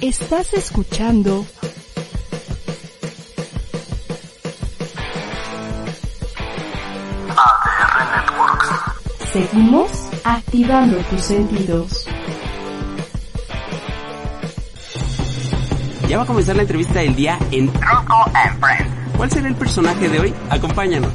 Estás escuchando ADR Networks. Seguimos activando tus sentidos. Ya va a comenzar la entrevista del día en Drunko and Friends. ¿Cuál será el personaje de hoy? Acompáñanos.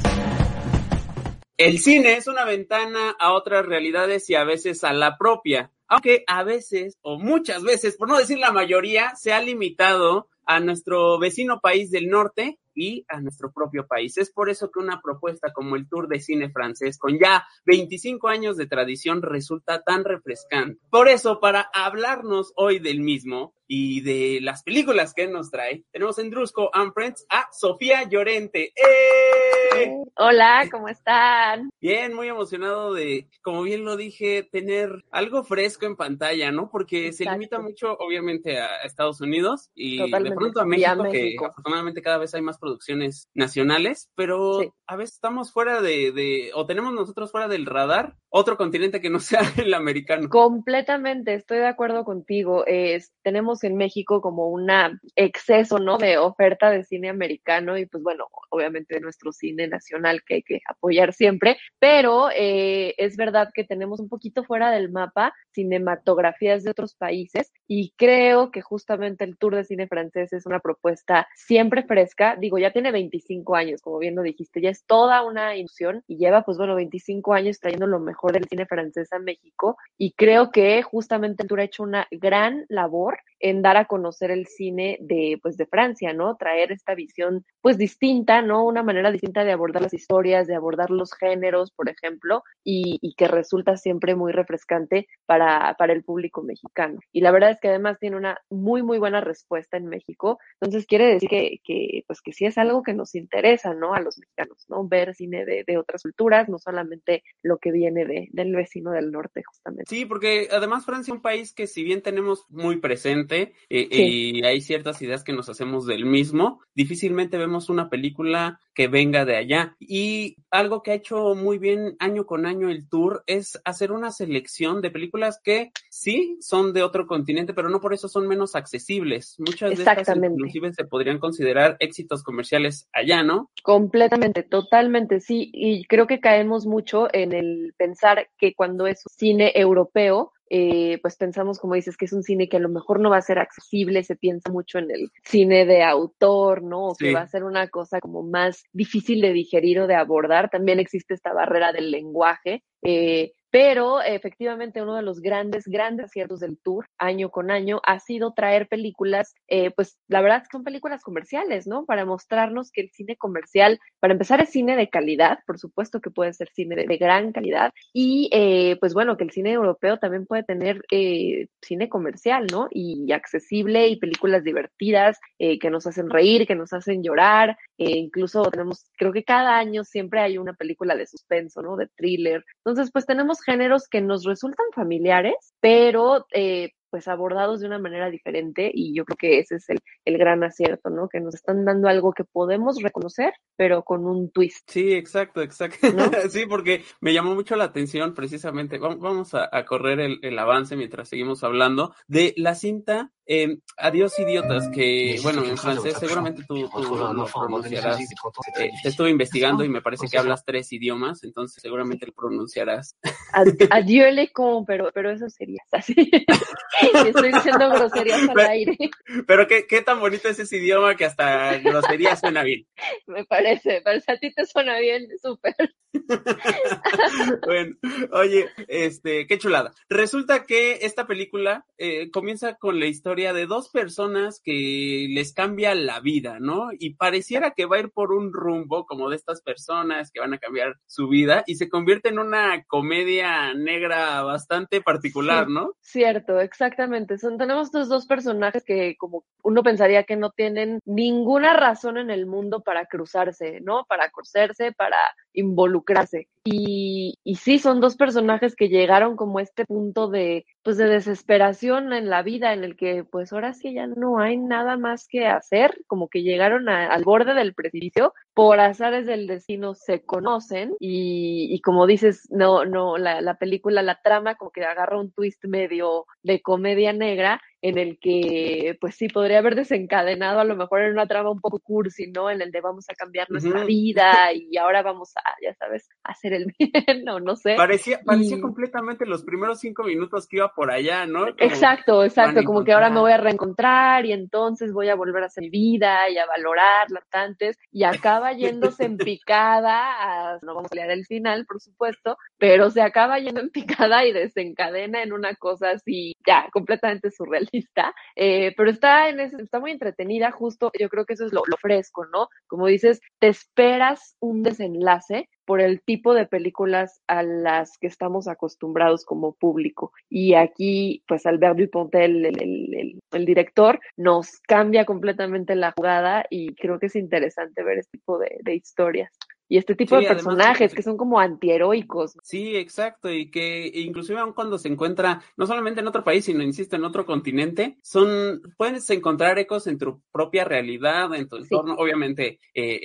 El cine es una ventana a otras realidades y a veces a la propia, aunque a veces, o muchas veces, por no decir la mayoría, se ha limitado a nuestro vecino país del norte y a nuestro propio país. Es por eso que una propuesta como el Tour de Cine Francés, con ya 25 años de tradición, resulta tan refrescante. Por eso, para hablarnos hoy del mismo y de las películas que nos trae, tenemos en Drusco and Friends a Sofía Llorente. ¡Eh! Hola, ¿cómo están? Bien, muy emocionado de, como bien lo dije, tener algo fresco en pantalla, ¿no? Porque se limita mucho, obviamente, a Estados Unidos y de pronto a México, a que afortunadamente cada vez hay más producciones nacionales, pero Sí. a veces estamos fuera de, de, o tenemos nosotros fuera del radar otro continente que no sea el americano. Completamente, estoy de acuerdo contigo. Es- tenemos en México como un exceso, ¿no? De oferta de cine americano y pues bueno, obviamente de nuestro cine nacional que hay que apoyar siempre, pero eh, es verdad que tenemos un poquito fuera del mapa cinematografías de otros países y creo que justamente el Tour de Cine Francés es una propuesta siempre fresca. Digo, ya tiene 25 años, como bien lo dijiste, ya es toda una ilusión y lleva pues bueno 25 años trayendo lo mejor del cine francés a México y creo que justamente el Tour ha hecho una gran labor en dar a conocer el cine de pues de Francia, ¿no? Traer esta visión pues distinta, ¿no? Una manera distinta de abordar las historias, de abordar los géneros, por ejemplo, y, y que resulta siempre muy refrescante para, para el público mexicano. Y la verdad es que además tiene una muy, muy buena respuesta en México. Entonces quiere decir que, que pues que sí es algo que nos interesa, ¿no? A los mexicanos, ¿no? Ver cine de, de otras culturas, no solamente lo que viene de, del vecino del norte, justamente. Sí, porque además Francia es un país que si bien tenemos muy presente eh, Sí. y hay ciertas ideas que nos hacemos del mismo, difícilmente vemos una película que venga de allá. Y algo que ha hecho muy bien año con año el tour es hacer una selección de películas que sí son de otro continente, pero no por eso son menos accesibles. Muchas de estas inclusive se podrían considerar éxitos comerciales allá, ¿no? Completamente, totalmente, sí. Y creo que caemos mucho en el pensar que cuando es cine europeo, eh, pues pensamos, como dices, que es un cine que a lo mejor no va a ser accesible, se piensa mucho en el cine de autor, ¿no? O Sí. que va a ser una cosa como más difícil de digerir o de abordar. También existe esta barrera del lenguaje. eh, pero efectivamente uno de los grandes, grandes aciertos del tour año con año ha sido traer películas, eh, pues la verdad son películas comerciales, ¿no? Para mostrarnos que el cine comercial, para empezar, es cine de calidad, por supuesto que puede ser cine de, de gran calidad, y eh, pues bueno, que el cine europeo también puede tener eh, cine comercial, ¿no? Y accesible y películas divertidas eh, que nos hacen reír, que nos hacen llorar, eh, incluso tenemos, creo que cada año siempre hay una película de suspenso, ¿no? De thriller. Entonces, pues tenemos géneros que nos resultan familiares, pero eh, pues abordados de una manera diferente y yo creo que ese es el, el gran acierto, ¿no? Que nos están dando algo que podemos reconocer, pero con un twist. Sí, exacto, exacto. ¿No? sí, porque me llamó mucho la atención precisamente. vam- Vamos a, a correr el, el avance mientras seguimos hablando de la cinta eh, Adiós idiotas, que bueno, en francés seguramente tú, tú lo pronunciarás. Eh, te estuve investigando y me parece que hablas tres idiomas, entonces seguramente lo pronunciarás. Ad- Adieu le con, pero, pero eso sería así. estoy diciendo groserías al aire, Pero qué, qué tan bonito es ese idioma que hasta grosería suena bien. me parece. Parece a ti te suena bien, súper. bueno, oye, este, qué chulada. Resulta que esta película eh, comienza con la historia de dos personas que les cambia la vida, ¿no? Y pareciera que va a ir por un rumbo como de estas personas que van a cambiar su vida y se convierte en una comedia negra bastante particular, Sí. ¿no? Cierto, exactamente. Son, tenemos estos dos personajes que como uno pensaría que no tienen ninguna razón en el mundo para cruzarse, ¿no? Para conocerse, para involucrarse. Y, y sí, son dos personajes que llegaron como a este punto de, pues, de desesperación en la vida, en el que, pues, ahora sí ya no hay nada más que hacer, como que llegaron al borde del precipicio, por azares del destino se conocen y, y como dices, no, no, la, la película, la trama como que agarra un twist medio de comedia negra en el que, pues sí, podría haber desencadenado a lo mejor en una trama un poco cursi, ¿no? En el de vamos a cambiar nuestra vida y ahora vamos a, ya sabes, a hacer el bien, o no sé. Parecía, parecía Y- completamente los primeros cinco minutos que iba por allá, ¿no? Como- Exacto, exacto, como que ahora me voy a reencontrar y entonces voy a volver a hacer mi vida y a valorarla antes y acaba yéndose en picada, a- no vamos a leer el final, por supuesto, pero se acaba yendo en picada y desencadena en una cosa así ya completamente eh, pero está en ese- está muy entretenida, justo yo creo que eso es lo, lo fresco, ¿no? Como dices, te esperas un desenlace por el tipo de películas a las que estamos acostumbrados como público. Y aquí, pues Albert Dupontel, el, el, el, el director, nos cambia completamente la jugada y creo que es interesante ver este tipo de, de historias. Y este tipo Sí, de personajes que son como antiheroicos. Sí, exacto, y que inclusive aun cuando se encuentra, no solamente en otro país, sino, insisto, en otro continente, son, puedes encontrar ecos en tu propia realidad, en tu Sí. entorno, obviamente eh,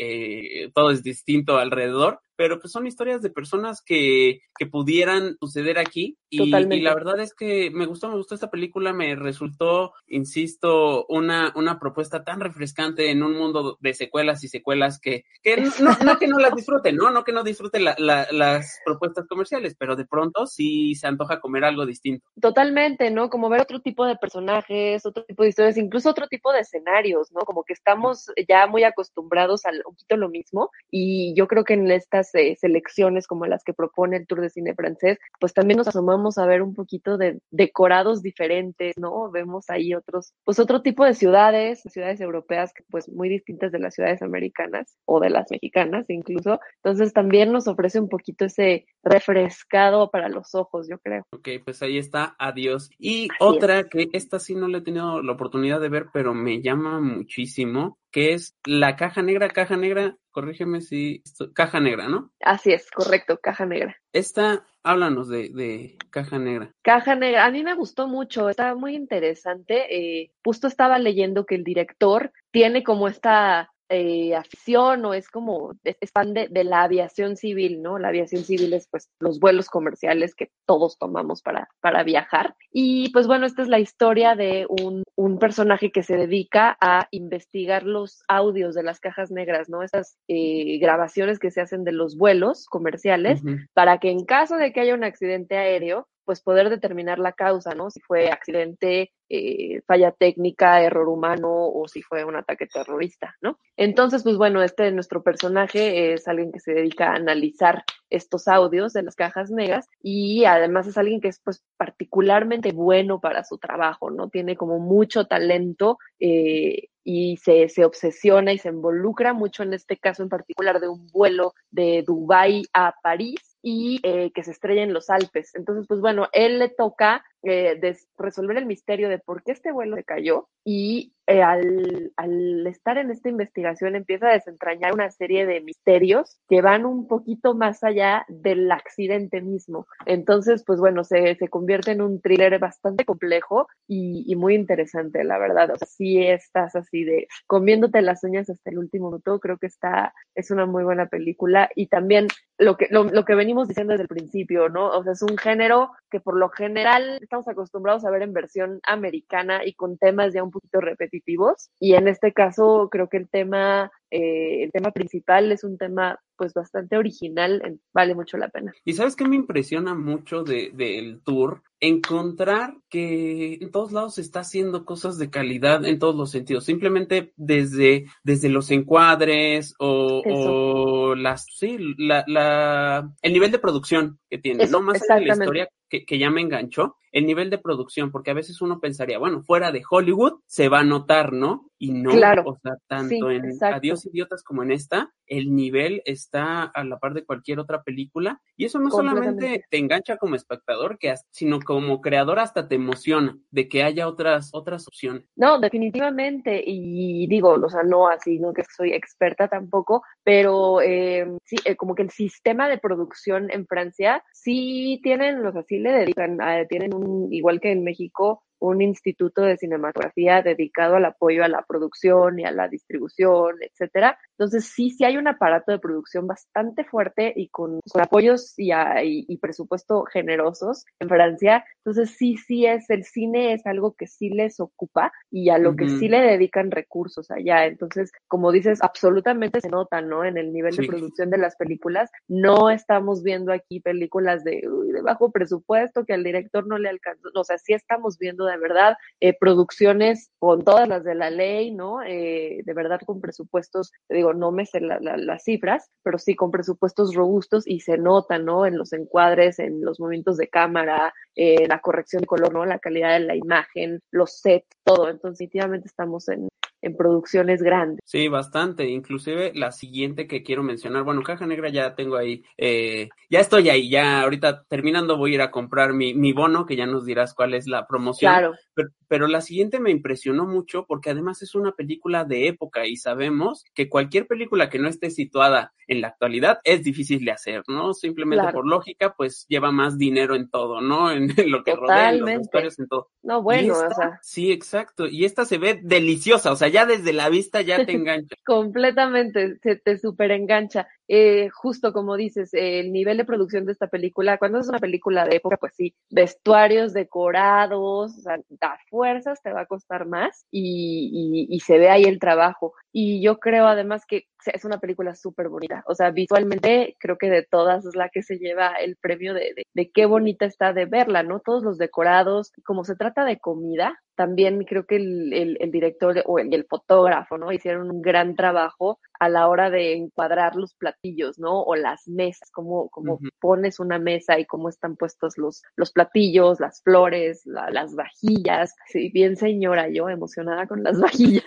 eh, todo es distinto alrededor, pero pues son historias de personas que, que pudieran suceder aquí, y, la verdad es que me gustó, me gustó esta película, me resultó, insisto, una, una propuesta tan refrescante en un mundo de secuelas y secuelas que, que no, no- no que no las disfrute, ¿no? No que no disfrute la- la- las propuestas comerciales, pero de pronto sí se antoja comer algo distinto. Totalmente, ¿no? Como ver otro tipo de personajes, otro tipo de historias, incluso otro tipo de escenarios, ¿no? Como que estamos ya muy acostumbrados a un poquito lo mismo y yo creo que en estas eh, selecciones como las que propone el Tour de Cine francés, pues también nos asomamos a ver un poquito de decorados diferentes, ¿no? Vemos ahí otros, pues otro tipo de ciudades, ciudades europeas, pues muy distintas de las ciudades americanas o de las mexicanas incluso. Entonces también nos ofrece un poquito ese refrescado para los ojos, yo creo. Ok, pues ahí está, adiós. Y Así otra que esta sí no la he tenido la oportunidad de ver, pero me llama muchísimo, que es La Caja Negra, Caja Negra, corrígeme si, Caja Negra, ¿no? Así es, correcto, caja negra. Esta, háblanos de, de Caja Negra. Caja Negra, a mí me gustó mucho, estaba muy interesante. eh, justo estaba leyendo que el director tiene como esta eh, afición o es como, es, fan de, de la aviación civil, ¿no? La aviación civil es pues los vuelos comerciales que todos tomamos para, para viajar. Y pues bueno, esta es la historia de un, un personaje que se dedica a investigar los audios de las cajas negras, ¿no? Esas eh, grabaciones que se hacen de los vuelos comerciales para que en caso de que haya un accidente aéreo, pues poder determinar la causa, ¿no? Si fue accidente, eh, falla técnica, error humano o si fue un ataque terrorista, ¿no? Entonces, pues bueno, este nuestro personaje es alguien que se dedica a analizar estos audios de las cajas negras y además es alguien que es pues particularmente bueno para su trabajo, ¿no? Tiene como mucho talento eh, y se, se obsesiona y se involucra mucho en este caso en particular de un vuelo de Dubái a París y eh, que se estrella en los Alpes. Entonces, pues bueno, él le toca eh, des- resolver el misterio de por qué este vuelo se cayó y eh, al, al estar en esta investigación empieza a desentrañar una serie de misterios que van un poquito más allá del accidente mismo. Entonces, pues bueno, se, se convierte en un thriller bastante complejo y, y muy interesante, la verdad. O sea, si estás así de comiéndote las uñas hasta el último minuto, creo que está, es una muy buena película y también lo que, lo, lo que venimos diciendo desde el principio, ¿no? O sea, es un género que por lo general estamos acostumbrados a ver en versión americana y con temas ya un poquito repetitivos. Y en este caso, creo que el tema, eh, el tema principal es un tema pues bastante original, vale mucho la pena. Y sabes qué me impresiona mucho de, del tour? Encontrar que en todos lados se está haciendo cosas de calidad en todos los sentidos. Simplemente desde, desde los encuadres o, las, sí, la, la, el nivel de producción que tiene. Eso, no más allá de la historia que, que ya me enganchó, el nivel de producción, porque a veces uno pensaría, bueno, fuera de Hollywood se va a notar, ¿no? Y no, Claro. o sea, tanto Sí, en exacto. Adiós Idiotas como en esta, el nivel está a la par de cualquier otra película. Y eso no solamente te engancha como espectador, que as- sino como creador hasta te emociona de que haya otras, otras opciones. No, definitivamente, y digo, o sea, no así, no que soy experta tampoco, pero eh, sí, eh, como que el sistema de producción en Francia sí tienen, o sea, sí le dedican, a- tienen un, igual que en México, un instituto de cinematografía dedicado al apoyo a la producción y a la distribución, etcétera. Entonces, sí, sí hay un aparato de producción bastante fuerte y con, apoyos y, y, presupuesto generosos en Francia. Entonces, sí, sí es, el cine es algo que sí les ocupa y a lo que sí le dedican recursos allá. Entonces, como dices, absolutamente se nota, ¿no? En el nivel de producción de las películas. No estamos viendo aquí películas de, de bajo presupuesto que al director no le alcanzó. O sea, sí estamos viendo de verdad eh, producciones con todas las de la ley, ¿no? Eh, de verdad con presupuestos, digo, no me sé las cifras, pero sí con presupuestos robustos y se nota, ¿no? En los encuadres, en los movimientos de cámara, eh, la corrección de color, ¿no? La calidad de la imagen, los sets, todo. Entonces, definitivamente estamos en, en producciones grandes. Sí, bastante. Inclusive la siguiente que quiero mencionar, bueno, Caja Negra ya tengo ahí, eh, ya estoy ahí, ya ahorita terminando voy a ir a comprar mi, mi bono, que ya nos dirás cuál es la promoción. Claro. Pero, pero la siguiente me impresionó mucho porque además es una película de época y sabemos que cualquier película que no esté situada en la actualidad es difícil de hacer, ¿no? Simplemente por lógica, pues lleva más dinero en todo, ¿no? En, lo que rodea, en los vestuarios, en todo. No, bueno, o sea. Sí, exacto. Y esta se ve deliciosa, o sea, ya desde la vista ya te engancha. Completamente, se te super engancha. Eh, justo como dices, el nivel de producción de esta película, cuando es una película de época, pues sí, vestuarios decorados, o sea, da fuerzas, te va a costar más y, y, se ve ahí el trabajo. Y yo creo además que es una película súper bonita, o sea, visualmente creo que de todas es la que se lleva el premio de, de, de qué bonita está de verla, ¿no? Todos los decorados, como se trata de comida, también creo que el, el, el director o el, el, fotógrafo, ¿no? Hicieron un gran trabajo a la hora de encuadrar los platillos, ¿no? O las mesas, cómo, cómo pones una mesa y cómo están puestos los, los platillos, las flores, las vajillas. Sí, bien señora, yo emocionada con las vajillas.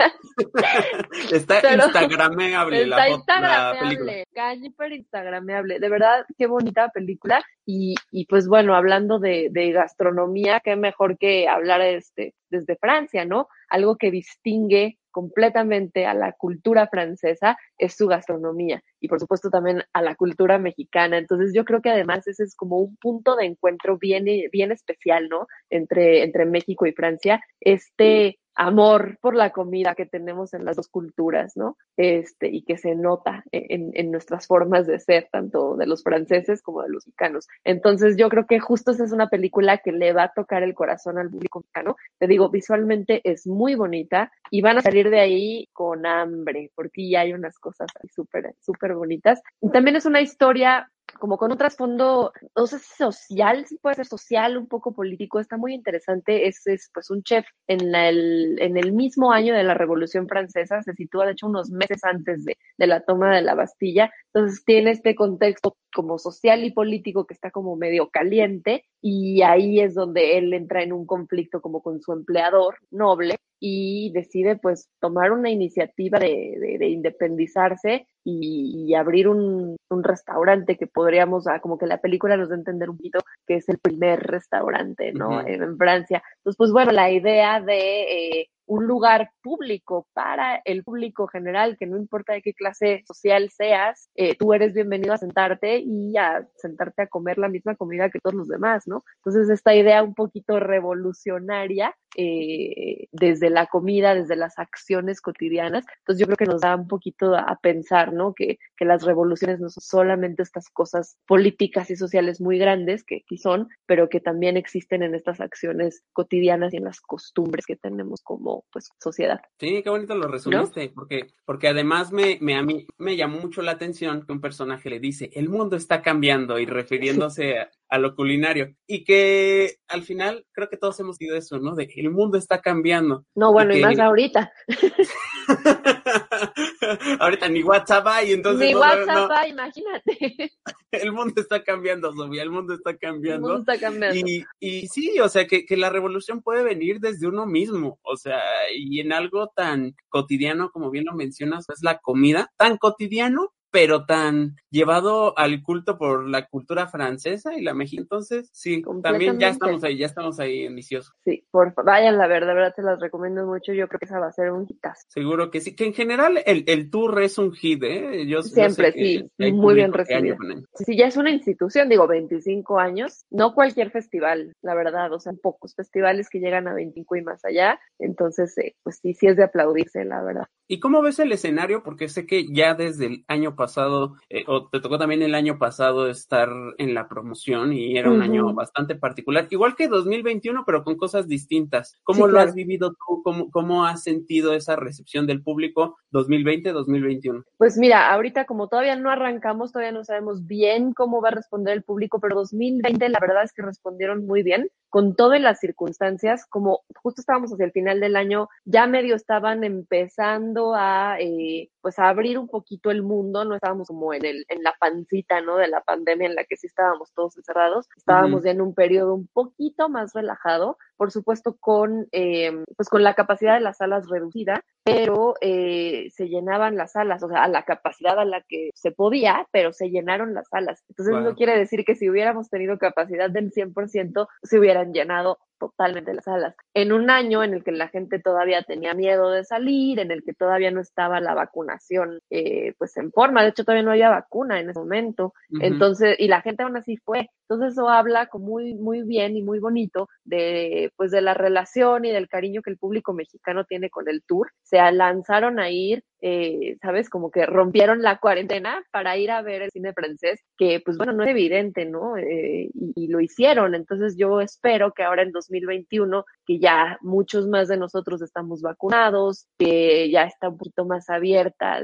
está Pero, instagrameable está la, instagrameable, la instagrameable. De verdad, qué bonita película. Y, y pues bueno, hablando de, de gastronomía, qué mejor que hablar este, desde Francia, ¿no? Algo que distingue completamente a la cultura francesa es su gastronomía y por supuesto también a la cultura mexicana. Entonces yo creo que además ese es como un punto de encuentro bien, bien especial, ¿no? Entre, entre México y Francia. Este amor por la comida que tenemos en las dos culturas, ¿no? Este, y que se nota en, en, nuestras formas de ser, tanto de los franceses como de los mexicanos. Entonces, yo creo que justo esa es una película que le va a tocar el corazón al público mexicano. Te digo, visualmente es muy bonita y van a salir de ahí con hambre, porque ya hay unas cosas súper, súper bonitas. Y también es una historia como con un trasfondo, no si social, sí puede ser social, un poco político, está muy interesante. Es, es pues un chef en, el, en el mismo año de la Revolución Francesa, se sitúa de hecho unos meses antes de, de la toma de la Bastilla. Entonces tiene este contexto como social y político que está como medio caliente y ahí es donde él entra en un conflicto como con su empleador noble y decide pues tomar una iniciativa de, de, de independizarse y, y abrir un, un, restaurante que podríamos, ah, como que la película nos da a entender un poquito que es el primer restaurante, ¿no? Uh -huh. en, en, Francia. Entonces, pues bueno, la idea de eh, un lugar público para el público general, que no importa de qué clase social seas, eh, tú eres bienvenido a sentarte y a sentarte a comer la misma comida que todos los demás, ¿no? Entonces, esta idea un poquito revolucionaria eh, desde la comida, desde las acciones cotidianas, entonces yo creo que nos da un poquito a pensar, ¿no? Que, que las revoluciones no son solamente estas cosas políticas y sociales muy grandes, que aquí son, pero que también existen en estas acciones cotidianas y en las costumbres que tenemos como pues sociedad. Sí, qué bonito lo resumiste, ¿no? porque, porque además me, me, a mí me llamó mucho la atención que un personaje le dice, el mundo está cambiando y refiriéndose a, a, lo culinario y que al final creo que todos hemos dicho eso, ¿no? De el mundo está cambiando. No, bueno, y, y más ahorita. ahorita ni WhatsApp hay, entonces. Ni no, WhatsApp hay, imagínate. El mundo está cambiando, Sofía, el mundo está cambiando. El mundo está cambiando. Y, y sí, o sea, que, que la revolución puede venir desde uno mismo, o sea, y en algo tan cotidiano como bien lo mencionas, es la comida, tan cotidiano pero tan llevado al culto por la cultura francesa y la mexicana. Entonces, sí, también ya estamos ahí, ya estamos ahí en Vicioso. Sí, por vayan la verdad, verdad te las recomiendo mucho. Yo creo que esa va a ser un hitazo. Seguro que sí, que en general el, el tour es un hit, ¿eh? Yo, Siempre, sí, muy bien recibido. Sí, ya es una institución, digo, 25 años, no cualquier festival, la verdad, o sea, pocos festivales que llegan a 25 y más allá. Entonces, eh, pues sí, sí es de aplaudirse, la verdad. ¿Y cómo ves el escenario? Porque sé que ya desde el año pasado, eh, o te tocó también el año pasado estar en la promoción y era un año bastante particular, igual que 2021, pero con cosas distintas. ¿Cómo lo has vivido tú? ¿Cómo, ¿Cómo has sentido esa recepción del público 2020-2021? Pues mira, ahorita como todavía no arrancamos, todavía no sabemos bien cómo va a responder el público, pero 2020 la verdad es que respondieron muy bien con todas las circunstancias, como justo estábamos hacia el final del año, ya medio estaban empezando a, eh, pues a abrir un poquito el mundo, no estábamos como en el, en la pancita, ¿no? De la pandemia en la que sí estábamos todos encerrados, estábamos ya en un periodo un poquito más relajado, por supuesto con, eh, pues con la capacidad de las salas reducida, pero eh, se llenaban las salas, o sea, a la capacidad a la que se podía, pero se llenaron las salas. Entonces eso quiere decir que si hubiéramos tenido capacidad del 100%, se hubieran llenado totalmente las salas. En un año en el que la gente todavía tenía miedo de salir, en el que todavía no estaba la vacunación eh, pues en forma, de hecho todavía no había vacuna en ese momento, entonces, y la gente aún así fue. Entonces eso habla como muy, muy bien y muy bonito de pues de la relación y del cariño que el público mexicano tiene con el tour. Se lanzaron a ir eh, ¿sabes? Como que rompieron la cuarentena para ir a ver el cine francés, que pues bueno, no es evidente, ¿no? Eh, y, lo hicieron. Entonces yo espero que ahora en 2021, que ya muchos más de nosotros estamos vacunados, que ya está un poquito más abierta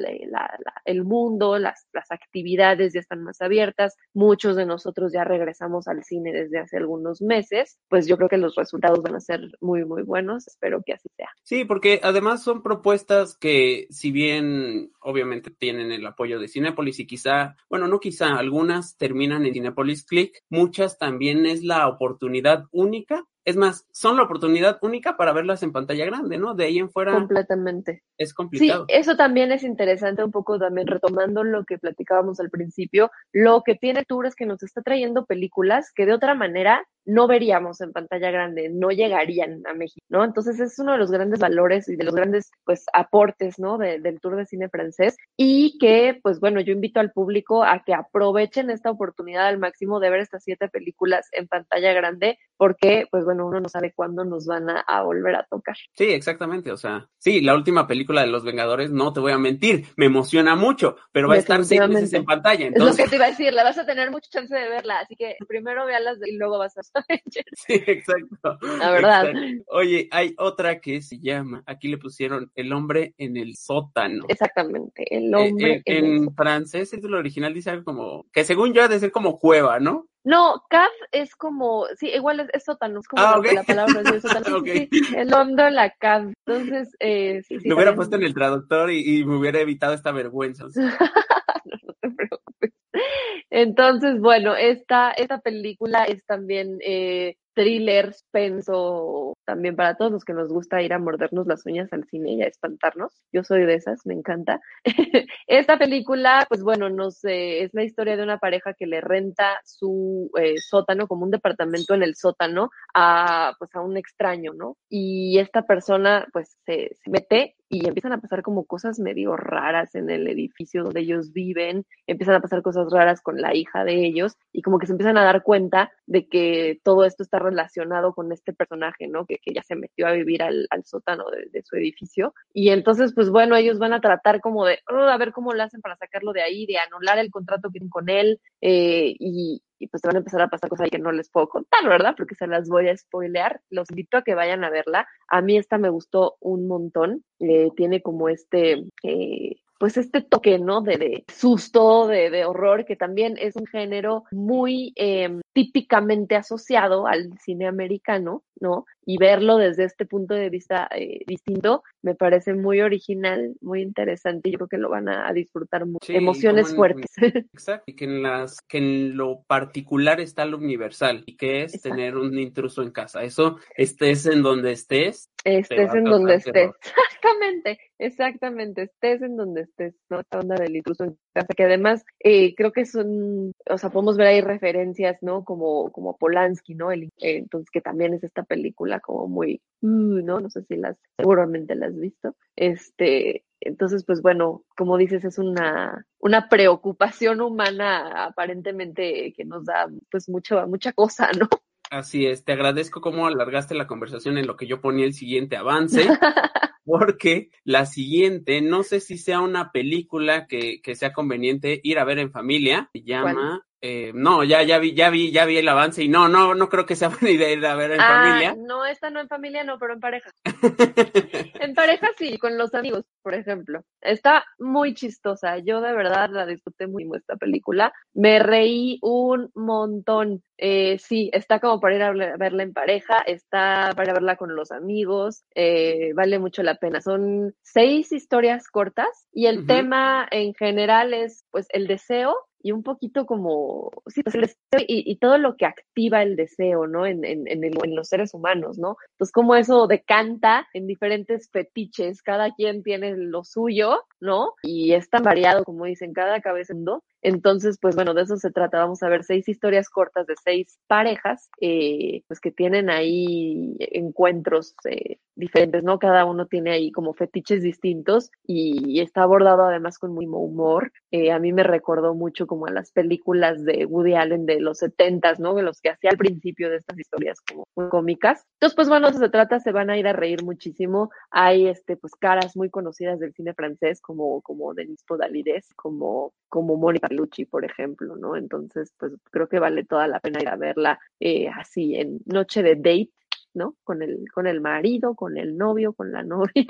el mundo, las, las actividades ya están más abiertas, muchos de nosotros ya regresamos al cine desde hace algunos meses, pues yo creo que los resultados van a ser muy, muy buenos. Espero que así sea. Sí, porque además son propuestas que si bien obviamente tienen el apoyo de Cinepolis y quizá, bueno, no quizá, algunas terminan en Cinepolis Click, muchas también es la oportunidad única es más, son la oportunidad única para verlas en pantalla grande, ¿no? De ahí en fuera. Completamente. Es complicado. Sí, eso también es interesante, un poco también retomando lo que platicábamos al principio. Lo que tiene Tour es que nos está trayendo películas que de otra manera no veríamos en pantalla grande, no llegarían a México, ¿no? Entonces es uno de los grandes valores y de los grandes, pues, aportes, ¿no? del Tour de Cine Francés y que, pues, bueno, yo invito al público a que aprovechen esta oportunidad al máximo de ver estas siete películas en pantalla grande porque, pues, bueno, uno no sabe cuándo nos van a, volver a tocar. Sí, exactamente, o sea, sí, la última película de Los Vengadores, no te voy a mentir, me emociona mucho, pero va a estar seis meses en pantalla. Es lo que te iba a decir, la vas a tener mucha chance de verla, así que primero véalas y luego vas a Sí, exacto. La verdad. Oye, hay otra que se llama, aquí le pusieron El hombre en el sótano. Exactamente, El eh, hombre en, en, en francés, el título original dice algo como, que según yo ha de ser como cueva, ¿no? No, caf es como, sí, igual es, sótano, es como ah, la palabra de sótano. sí, el hondo, la caf. Entonces, eh, sí, Me hubiera puesto en el traductor y, me hubiera evitado esta vergüenza. no, te preocupes. Entonces, bueno, esta, esta película es también eh, thriller, suspenso, también para todos los que nos gusta ir a mordernos las uñas al cine y a espantarnos. Yo soy de esas, me encanta. Esta película, pues bueno, no sé, es la historia de una pareja que le renta su eh, sótano como un departamento en el sótano a pues a un extraño, ¿no? Y esta persona pues se, se mete y empiezan a pasar como cosas medio raras en el edificio donde ellos viven, empiezan a pasar cosas raras con la hija de ellos y como que se empiezan a dar cuenta de que todo esto está relacionado con este personaje, ¿no? Que, que ya se metió a vivir al, sótano de, su edificio. Y entonces, pues bueno, ellos van a tratar como de, oh, a ver cómo lo hacen para sacarlo de ahí, de anular el contrato que tienen con él eh, y, pues te van a empezar a pasar cosas que no les puedo contar, ¿verdad? Porque se las voy a spoilear. Los invito a que vayan a verla. A mí esta me gustó un montón. Eh, tiene como este, eh, pues este toque, ¿no? De, susto, de, de, horror, que también es un género muy em, típicamente asociado al cine americano ¿no? Y verlo desde este punto de vista eh, distinto me parece muy original, muy interesante y yo creo que lo van a, a disfrutar mucho. Sí, Emociones en- fuertes. Exacto, y que en las que en lo particular está lo universal y que es Exacto. tener un intruso en casa. Eso estés en donde estés, estés en donde estés. terror. Exactamente, exactamente, estés en donde estés, ¿no? Esta onda del intruso en casa, que además eh, creo que son, o sea, podemos ver ahí referencias, ¿no? Como, como Polanski, ¿no? El, eh, entonces, que también es esta película como muy, uh, ¿no? No sé si las, seguramente las has visto. Este, entonces, pues bueno, como dices, es una, una preocupación humana aparentemente que nos da, pues, mucho, mucha cosa, ¿no? Así es, te agradezco cómo alargaste la conversación en lo que yo ponía el siguiente avance, porque la siguiente, no sé si sea una película que, que sea conveniente ir a ver en familia, se llama, eh, no, ya, ya vi, ya vi, ya vi el avance y no, no, no creo que sea buena idea ir a ver en Ah, familia. no, esta no en familia, no, pero en pareja. En pareja sí, con los amigos, por ejemplo. Está muy chistosa. Yo de verdad la disfruté muy esta película. Me reí un montón. Eh, sí, está como para ir a verla- en pareja, está para verla con los amigos, eh, vale mucho la pena. Son seis historias cortas y el tema en general es pues el deseo y un poquito como, sí, pues y, todo lo que activa el deseo, ¿no? En, en, en, el- en los seres humanos, ¿no? Entonces, como eso decanta en diferentes fetiches, cada quien tiene lo suyo, ¿no? Y es tan variado, como dicen, cada cabeza en mundo. Entonces, pues bueno, de eso se trata. Vamos a ver seis historias cortas de seis parejas, eh, pues que tienen ahí encuentros eh, diferentes, ¿no? Cada uno tiene ahí como fetiches distintos y, está abordado además con muy humor. Eh, a mí me recordó mucho como a las películas de Woody Allen de los setentas, ¿no? De los que hacía al principio de estas historias como muy cómicas. Entonces, pues bueno, de eso se trata, se van a ir a reír muchísimo. Hay, este, pues caras muy conocidas del cine francés como, como Denis Podalides, como, como Mónica Lucci, por ejemplo, ¿no? Entonces, pues creo que vale toda la pena ir a verla eh, así en noche de date, ¿no? Con el, con el marido, con el novio, con la novia.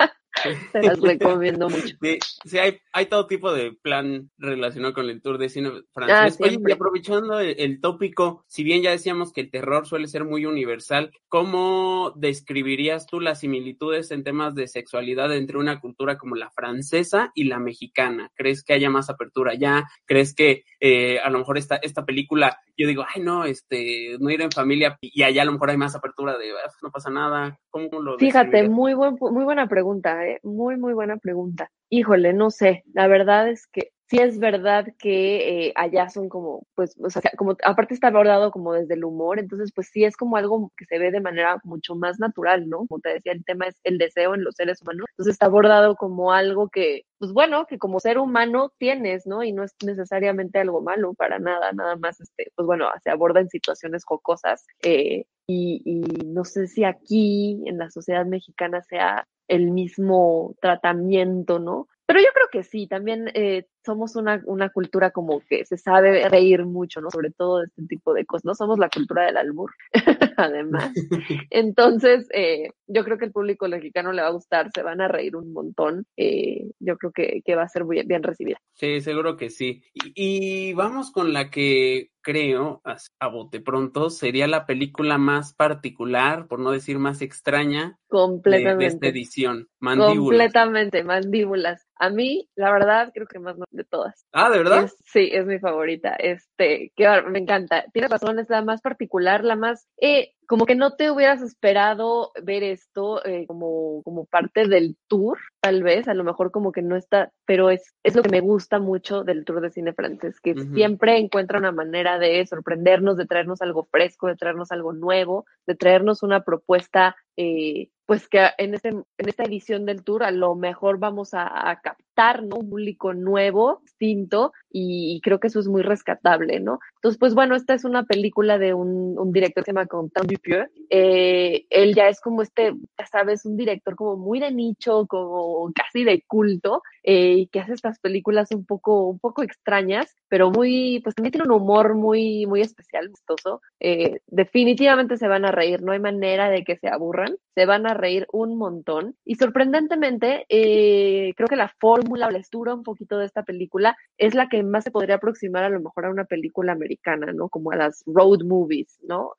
Se las recomiendo mucho. Sí, sí, hay, hay todo tipo de plan relacionado con el tour de cine francés. Ah, Oye, y aprovechando el, el tópico, si bien ya decíamos que el terror suele ser muy universal, ¿cómo describirías tú las similitudes en temas de sexualidad entre una cultura como la francesa y la mexicana? ¿Crees que haya más apertura ya? ¿Crees que eh, a lo mejor esta, esta película, yo digo, ay no, este, no ir en familia y allá a lo mejor hay más apertura de, "Ah, no pasa nada? ¿Cómo lo Fíjate, muy, buen, muy buena pregunta, ¿eh? Muy, muy buena pregunta. Híjole, no sé, la verdad es que sí es verdad que eh, allá son como, pues, o sea, como, aparte está abordado como desde el humor, entonces, pues sí es como algo que se ve de manera mucho más natural, ¿no? Como te decía, el tema es el deseo en los seres humanos, entonces está abordado como algo que, pues bueno, que como ser humano tienes, ¿no? Y no es necesariamente algo malo para nada, nada más, este, pues bueno, se aborda en situaciones jocosas, eh, y, y no sé si aquí en la sociedad mexicana sea el mismo tratamiento, ¿no? Pero yo creo que sí, también eh, somos una, una cultura como que se sabe reír mucho, ¿no? Sobre todo de este tipo de cosas, ¿no? Somos la cultura del albur, además. Entonces, eh, yo creo que el público mexicano le va a gustar, se van a reír un montón. eh, yo creo que, que va a ser muy bien recibida. Sí, seguro que sí. Y, y vamos con la que creo, a, bote pronto, sería la película más particular, por no decir más extraña, de, de esta Completamente. edición, Mandíbulas. Completamente, mandíbulas. A mí, la verdad, creo que más de todas. Ah, ¿de verdad? Es- sí, es mi favorita. Este, que me encanta. Tienes razón, es la más particular, la más, eh, como que no te hubieras esperado ver esto eh, como, como parte del tour, tal vez, a lo mejor como que no está, pero es, es lo que me gusta mucho del tour de cine francés, que siempre encuentra una manera de sorprendernos, de traernos algo fresco, de traernos algo nuevo, de traernos una propuesta eh, pues que en, este, en esta edición del tour a lo mejor vamos a, a captar ¿no? un público nuevo, distinto, y, creo que eso es muy rescatable, ¿no? Entonces, pues bueno, esta es una película de un, un director que se llama Quentin Dupieux. Eh, él ya es como este, ya sabes, un director como muy de nicho, como casi de culto, eh, que hace estas películas un poco, un poco extrañas, pero muy, pues también tiene un humor muy, muy especial, gustoso. Eh, definitivamente se van a reír, no hay manera de que se aburran, se van a reír un montón. Y sorprendentemente, eh, creo que la fórmula la estura un poquito de esta película es la que más se podría aproximar a lo mejor a una película americana, ¿no? Como a las road movies, ¿no?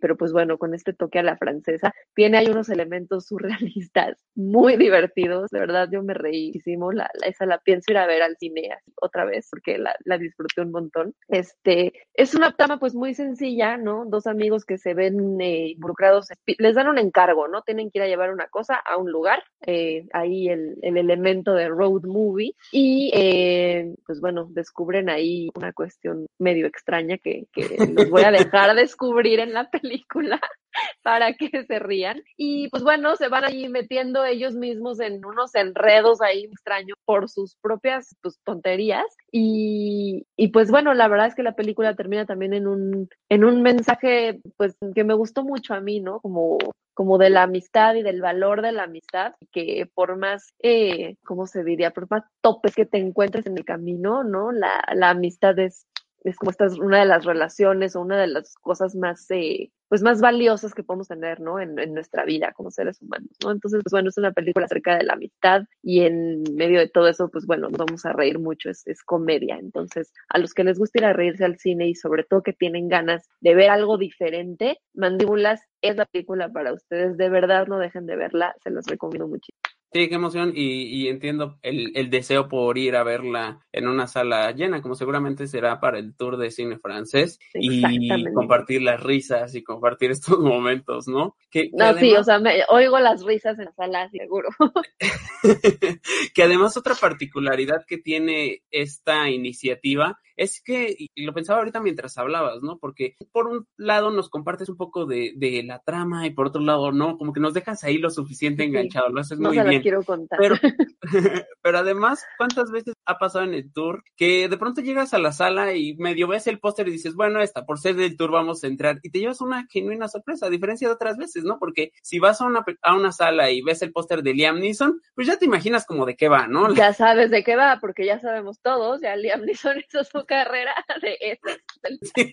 pero pues bueno, con este toque a la francesa, tiene ahí unos elementos surrealistas muy divertidos, de verdad yo me reí hicimos la, esa la pienso ir a ver al cine otra vez porque la, la, disfruté un montón. Este, es una trama pues muy sencilla, ¿no? Dos amigos que se ven eh, involucrados, les dan un encargo, ¿no? Tienen que ir a llevar una cosa a un lugar, eh, ahí el, el, elemento de road movie y eh, pues bueno, descubren ahí una cuestión medio extraña que, que los voy a dejar descubrir en la película para que se rían. Y pues bueno, se van ahí metiendo ellos mismos en unos enredos ahí extraños por sus propias pues, tonterías. Y, y, pues bueno, la verdad es que la película termina también en un, en un mensaje pues que me gustó mucho a mí, ¿no? Como como de la amistad y del valor de la amistad, que por más, eh, ¿cómo se diría? Por más topes que te encuentres en el camino, ¿no? La, la amistad es es como esta es una de las relaciones o una de las cosas más, eh, pues más valiosas que podemos tener, ¿no? En, en, nuestra vida como seres humanos, ¿no? Entonces, pues bueno, es una película acerca de la amistad y en medio de todo eso, pues bueno, nos vamos a reír mucho, es, es comedia. Entonces, a los que les gusta ir a reírse al cine y sobre todo que tienen ganas de ver algo diferente, Mandíbulas es la película para ustedes. De verdad, no dejen de verla, se los recomiendo muchísimo. Sí, qué emoción y, y entiendo el, el, deseo por ir a verla en una sala llena, como seguramente será para el tour de cine francés y compartir las risas y compartir estos momentos, ¿no? Que, no, además, sí, o sea, me, oigo las risas en la sala, seguro. que además otra particularidad que tiene esta iniciativa es que, y lo pensaba ahorita mientras hablabas, ¿no? Porque por un lado nos compartes un poco de, de la trama y por otro lado, no, como que nos dejas ahí lo suficiente enganchado, lo haces muy bien quiero contar. Pero, pero además, ¿cuántas veces ha pasado en el tour que de pronto llegas a la sala y medio ves el póster y dices, bueno, esta, por ser del tour vamos a entrar y te llevas una genuina sorpresa, a diferencia de otras veces, ¿no? Porque si vas a una, a una sala y ves el póster de Liam Neeson, pues ya te imaginas como de qué va, ¿no? Ya sabes de qué va, porque ya sabemos todos, ya Liam Neeson hizo su carrera de eso. Sí,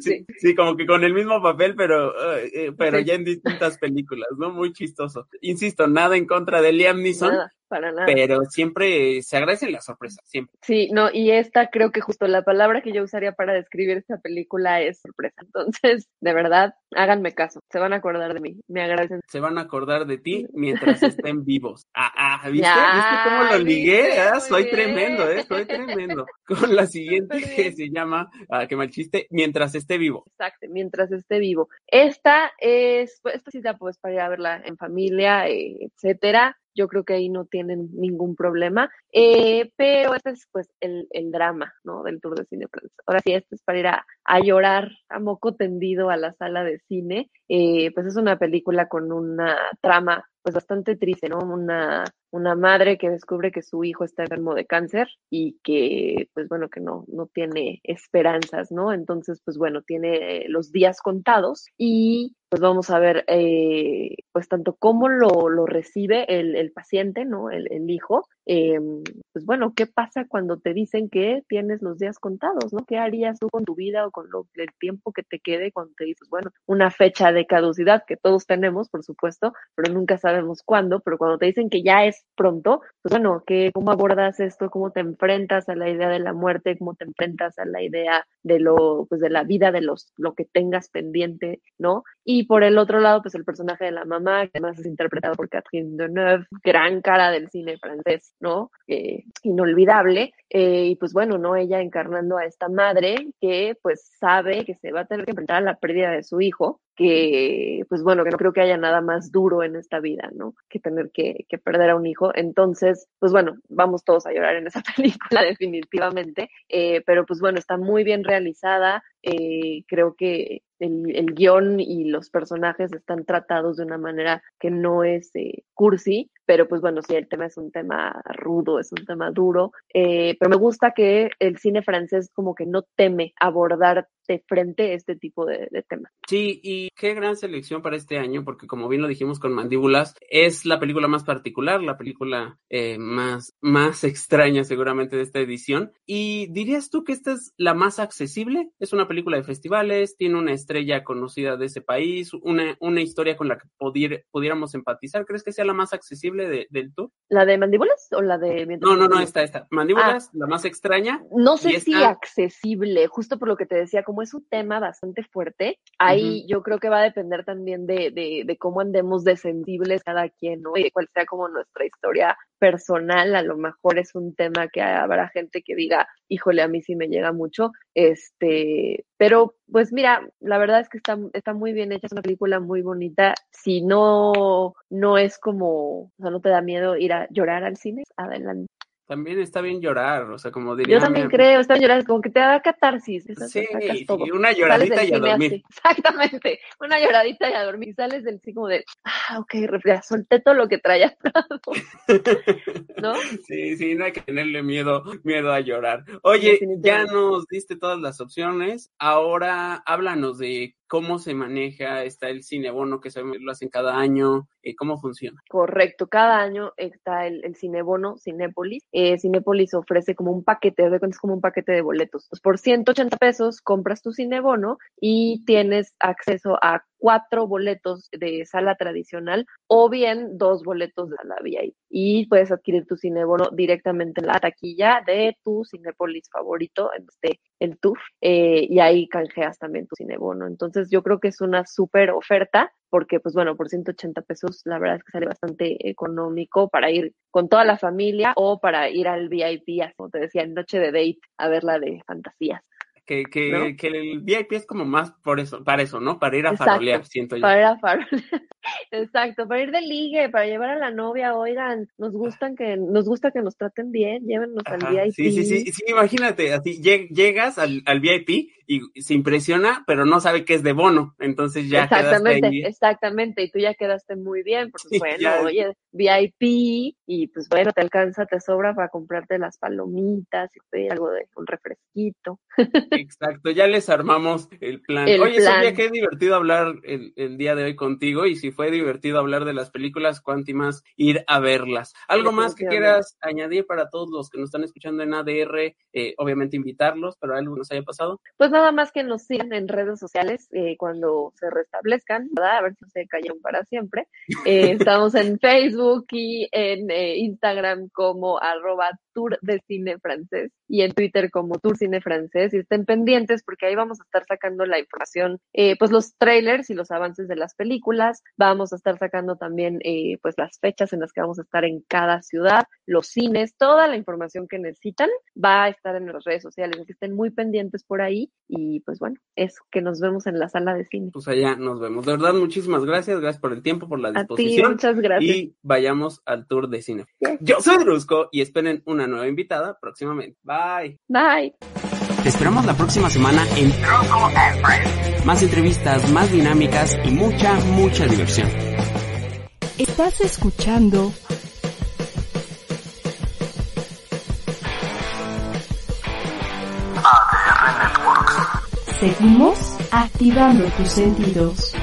sí, sí, como que con el mismo papel, pero, uh, pero ya en distintas películas, ¿no? Muy chistoso. Insisto, nada en contra de Liam Neeson, para nada. Pero siempre se agradece la sorpresa, siempre. Sí, no, y esta creo que justo la palabra que yo usaría para describir esta película es sorpresa. Entonces, de verdad, háganme caso, se van a acordar de mí, me agradecen. Se van a acordar de ti mientras estén vivos. Ah, ah, ¿viste? ¿Viste cómo lo ligué? Ah, soy tremendo, ¿eh? Soy tremendo. Con la siguiente que se llama, ah, que mal chiste, mientras esté vivo. Exacto, mientras esté vivo. Esta es, esta cita pues para ir a verla en familia, eh, etcétera yo creo que ahí no tienen ningún problema. Eh, pero este es pues el, el, drama, ¿no? Del Tour de Cine Francés. Ahora sí, este es para ir a, a llorar a moco tendido a la sala de cine. Eh, pues es una película con una trama pues bastante triste, ¿no? Una, una madre que descubre que su hijo está enfermo de cáncer y que, pues bueno, que no, no tiene esperanzas, ¿no? Entonces, pues bueno, tiene los días contados y pues vamos a ver, eh, pues tanto cómo lo, lo recibe el, el, paciente, ¿no? El, el hijo, eh, pues bueno, ¿qué pasa cuando te dicen que tienes los días contados, ¿no? ¿Qué harías tú con tu vida o con lo, el tiempo que te quede cuando te dices, bueno, una fecha de caducidad que todos tenemos, por supuesto, pero nunca sabemos cuándo, pero cuando te dicen que ya es pronto, pues bueno, ¿qué, ¿cómo abordas esto? ¿Cómo te enfrentas a la idea de la muerte? ¿Cómo te enfrentas a la idea de lo, pues de la vida, de los, lo que tengas pendiente, ¿no? Y por el otro lado, pues el personaje de la mamá, que además es interpretado por Catherine Deneuve, gran cara del cine francés, ¿no? Inolvidable. Eh, y pues bueno, ¿no? Ella encarnando a esta madre que pues sabe que se va a tener que enfrentar a la pérdida de su hijo, que pues bueno, que no creo que haya nada más duro en esta vida, ¿no? Que tener que, que perder a un hijo. Entonces, pues bueno, vamos todos a llorar en esa película definitivamente, eh, pero pues bueno, está muy bien realizada, eh, creo que el, el, guion y los personajes están tratados de una manera que no es eh, cursi, pero pues bueno, sí, el tema es un tema rudo, es un tema duro, eh, pero me gusta que el cine francés como que no teme abordar de frente este tipo de, de temas. Sí, y qué gran selección para este año, porque como bien lo dijimos con Mandíbulas, es la película más particular, la película eh, más, más extraña seguramente de esta edición. ¿Y dirías tú que esta es la más accesible? Es una película de festivales, tiene una estrella conocida de ese país, una, una historia con la que pudier, pudiéramos empatizar. ¿Crees que sea la más accesible de, del tour? ¿La de Mandíbulas o la de... No, no, no, esta, esta. Mandíbulas, ah, la más extraña. No sé si esta... accesible, justo por lo que te decía, como es un tema bastante fuerte, ahí uh -huh. yo creo que va a depender también de, de, de, cómo andemos de sensibles cada quien, ¿no? Y de cuál sea como nuestra historia personal, a lo mejor es un tema que habrá gente que diga, híjole, a mí sí me llega mucho, este, pero pues mira, la verdad es que está, está muy bien hecha, es una película muy bonita, si no, no es como, o sea, no te da miedo ir a llorar al cine, adelante también está bien llorar, o sea, como diría. Yo también mi... creo, está bien llorar, como que te da catarsis. Sí, y una lloradita y a dormir. Así. Exactamente, una lloradita y a dormir. Sales del sí como de, ah, ok, ya solté todo lo que traía ¿No? Sí, sí, no hay que tenerle miedo, miedo a llorar. Oye, ya nos diste todas las opciones, ahora háblanos de cómo se maneja, está el cinebono que se lo hacen cada año, eh, cómo funciona. Correcto, cada año está el, cinebono Cinépolis. Eh, Cinépolis ofrece como un paquete, de es como un paquete de boletos. Pues por 180 pesos compras tu cinebono y tienes acceso a cuatro boletos de sala tradicional o bien dos boletos de la VIP. Y puedes adquirir tu cinebono directamente en la taquilla de tu Cinépolis favorito, este, el tour, eh, y ahí canjeas también tu cinebono. Entonces yo creo que es una súper oferta porque pues bueno, por 180 pesos la verdad es que sale bastante económico para ir con toda la familia o para ir al VIP, como te decía, noche de date a ver la de fantasías. Que, que, ¿no? que, el VIP es como más por eso, para eso, ¿no? Para ir a Exacto, farolear, siento yo. Para ir a farolear. Exacto, para ir de ligue, para llevar a la novia, oigan, nos gustan que, nos gusta que nos traten bien, llévennos Ajá, al VIP. Sí, sí, sí, sí, imagínate, así llegas al, al VIP y se impresiona, pero no sabe que es de bono, entonces ya Exactamente, ahí. exactamente, y tú ya quedaste muy bien, porque sí, bueno, ya. oye, VIP, y pues bueno, te alcanza, te sobra para comprarte las palomitas y pedir algo de un refresquito. Exacto, ya les armamos el plan. El oye, plan. Sofía, qué divertido hablar el, el, día de hoy contigo, y si fue divertido hablar de las películas, cuánto más ir a verlas. ¿Algo más que quieras añadir para todos los que nos están escuchando en ADR? Eh, obviamente invitarlos, pero algo nos haya pasado. Pues nada más que nos sigan en redes sociales eh, cuando se restablezcan, ¿verdad? A ver si se callan para siempre. Eh, estamos en Facebook y en eh, Instagram como arroba tour de cine francés y en Twitter como tour cine francés y estén pendientes porque ahí vamos a estar sacando la información, eh, pues los trailers y los avances de las películas, vamos a estar sacando también eh, pues las fechas en las que vamos a estar en cada ciudad, los cines, toda la información que necesitan va a estar en las redes sociales, así que estén muy pendientes por ahí y pues bueno, es que nos vemos en la sala de cine. Pues allá nos vemos. De verdad, muchísimas gracias, gracias por el tiempo, por la disposición. A ti, muchas gracias. Y vayamos al tour de cine. Yes. Yo soy Drusco y esperen una nueva invitada próximamente. Bye. Bye. Te esperamos la próxima semana en Drusco and Friends. Más entrevistas, más dinámicas y mucha, mucha diversión. Estás escuchando ADR Networks. Seguimos activando tus sentidos.